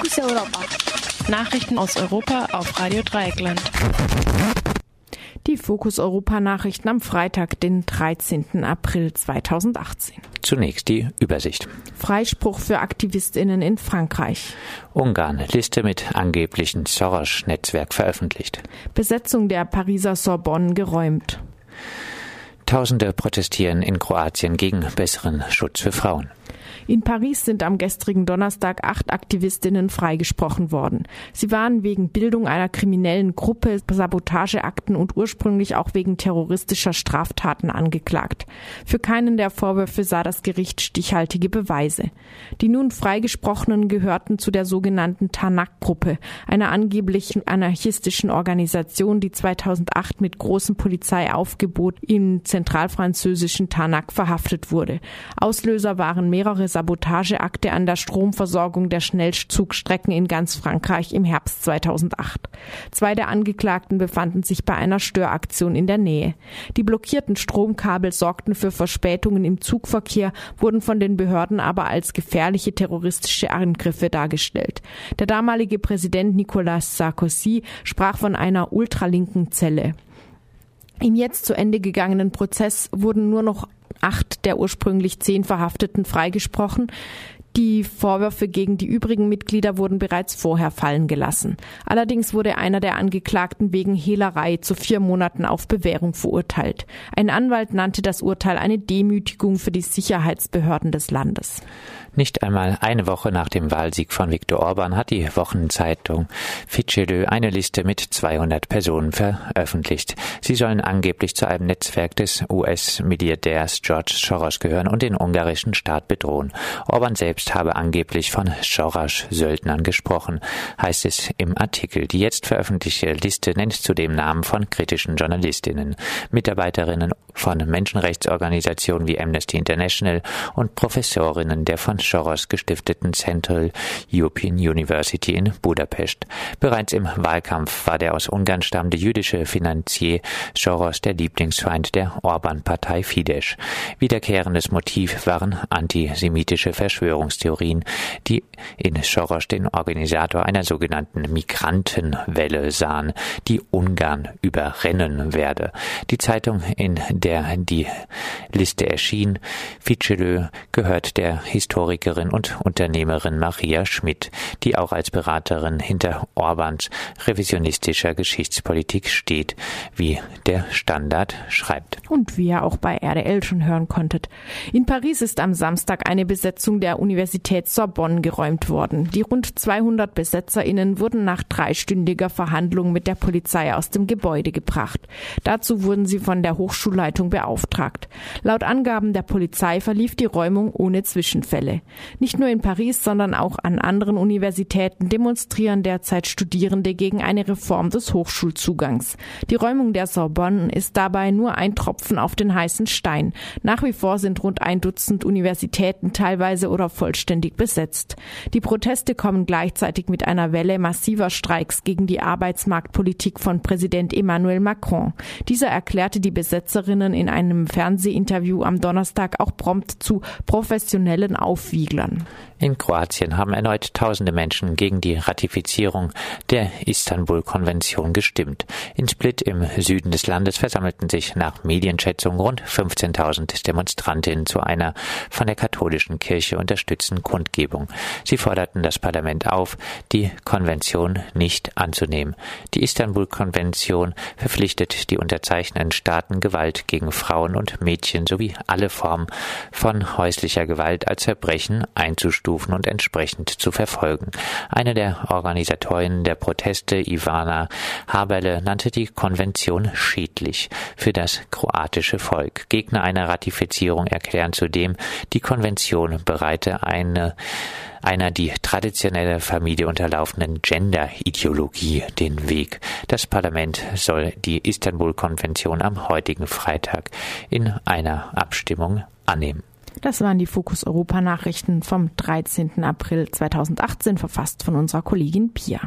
Fokus Europa. Nachrichten aus Europa auf Radio Dreieckland. Die Fokus Europa Nachrichten am Freitag, den 13. April 2018. Zunächst die Übersicht. Freispruch für Aktivistinnen in Frankreich. Ungarn Liste mit angeblichen Soros-Netzwerk veröffentlicht. Besetzung der Pariser Sorbonne geräumt. Tausende protestieren in Kroatien gegen besseren Schutz für Frauen. In Paris sind am gestrigen Donnerstag acht Aktivistinnen freigesprochen worden. Sie waren wegen Bildung einer kriminellen Gruppe, Sabotageakten und ursprünglich auch wegen terroristischer Straftaten angeklagt. Für keinen der Vorwürfe sah das Gericht stichhaltige Beweise. Die nun freigesprochenen gehörten zu der sogenannten Tanak-Gruppe, einer angeblich anarchistischen Organisation, die 2008 mit großem Polizeiaufgebot im zentralfranzösischen Tanak verhaftet wurde. Auslöser waren mehrere Sabotageakte an der Stromversorgung der Schnellzugstrecken in ganz Frankreich im Herbst 2008. Zwei der Angeklagten befanden sich bei einer Störaktion in der Nähe. Die blockierten Stromkabel sorgten für Verspätungen im Zugverkehr, wurden von den Behörden aber als gefährliche terroristische Angriffe dargestellt. Der damalige Präsident Nicolas Sarkozy sprach von einer ultralinken Zelle. Im jetzt zu Ende gegangenen Prozess wurden nur noch acht der ursprünglich zehn Verhafteten freigesprochen. Die Vorwürfe gegen die übrigen Mitglieder wurden bereits vorher fallen gelassen. Allerdings wurde einer der Angeklagten wegen Hehlerei zu vier Monaten auf Bewährung verurteilt. Ein Anwalt nannte das Urteil eine Demütigung für die Sicherheitsbehörden des Landes. Nicht einmal eine Woche nach dem Wahlsieg von Viktor Orban hat die Wochenzeitung Fichelö eine Liste mit 200 Personen veröffentlicht. Sie sollen angeblich zu einem Netzwerk des US-Milliardärs George Soros gehören und den ungarischen Staat bedrohen. Orban selbst habe angeblich von Soros-Söldnern gesprochen, heißt es im Artikel. Die jetzt veröffentlichte Liste nennt zudem Namen von kritischen Journalistinnen, Mitarbeiterinnen von Menschenrechtsorganisationen wie Amnesty International und Professorinnen der von Soros gestifteten Central European University in Budapest. Bereits im Wahlkampf war der aus Ungarn stammende jüdische Finanzier Soros der Lieblingsfeind der Orban-Partei Fidesz. Wiederkehrendes Motiv waren antisemitische Verschwörungstheorien, die in Soros den Organisator einer sogenannten Migrantenwelle sahen, die Ungarn überrennen werde. Die Zeitung, in der die Liste erschien, Ficelö, gehört der Historikerin und Unternehmerin Maria Schmidt, die auch als Beraterin hinter Orbans revisionistischer Geschichtspolitik steht, wie der Standard schreibt. Und wie ihr auch bei RDL schon hören konntet. In Paris ist am Samstag eine Besetzung der Universität Sorbonne geräumt worden. Die rund 200 BesetzerInnen wurden nach dreistündiger Verhandlung mit der Polizei aus dem Gebäude gebracht. Dazu wurden sie von der Hochschulleitung beauftragt. Laut Angaben der Polizei verlief die Räumung ohne Zwischenfälle. Nicht nur in Paris, sondern auch an anderen Universitäten demonstrieren derzeit Studierende gegen eine Reform des Hochschulzugangs. Die Räumung der Sorbonne ist dabei nur ein Tropfen auf den heißen Stein. Nach wie vor sind rund ein Dutzend Universitäten teilweise oder vollständig besetzt. Die Proteste kommen gleichzeitig mit einer Welle massiver Streiks gegen die Arbeitsmarktpolitik von Präsident Emmanuel Macron. Dieser erklärte die Besetzerinnen in einem Fernsehinterview am Donnerstag auch prompt zu professionellen Aufwärmen Wieglern. In Kroatien haben erneut tausende Menschen gegen die Ratifizierung der Istanbul-Konvention gestimmt. In Split im Süden des Landes versammelten sich nach Medienschätzungen rund 15.000 Demonstrantinnen zu einer von der katholischen Kirche unterstützten Kundgebung. Sie forderten das Parlament auf, die Konvention nicht anzunehmen. Die Istanbul-Konvention verpflichtet die unterzeichnenden Staaten, Gewalt gegen Frauen und Mädchen sowie alle Formen von häuslicher Gewalt als Verbrechen einzustufen einzustufen und entsprechend zu verfolgen. Eine der Organisatorinnen der Proteste, Ivana Haberle, nannte die Konvention schädlich für das kroatische Volk. Gegner einer Ratifizierung erklären zudem, die Konvention bereite eine einer die traditionelle Familie unterlaufenden Gender-Ideologie den Weg. Das Parlament soll die Istanbul-Konvention am heutigen Freitag in einer Abstimmung annehmen. Das waren die Fokus Europa Nachrichten vom 13. April 2018, verfasst von unserer Kollegin Pia.